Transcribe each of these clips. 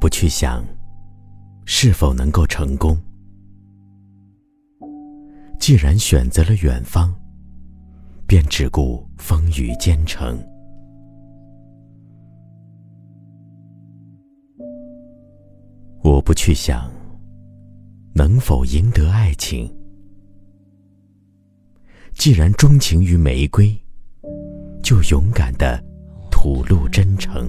不去想是否能够成功。既然选择了远方，便只顾风雨兼程。我不去想能否赢得爱情。既然钟情于玫瑰，就勇敢的吐露真诚。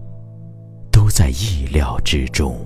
在意料之中。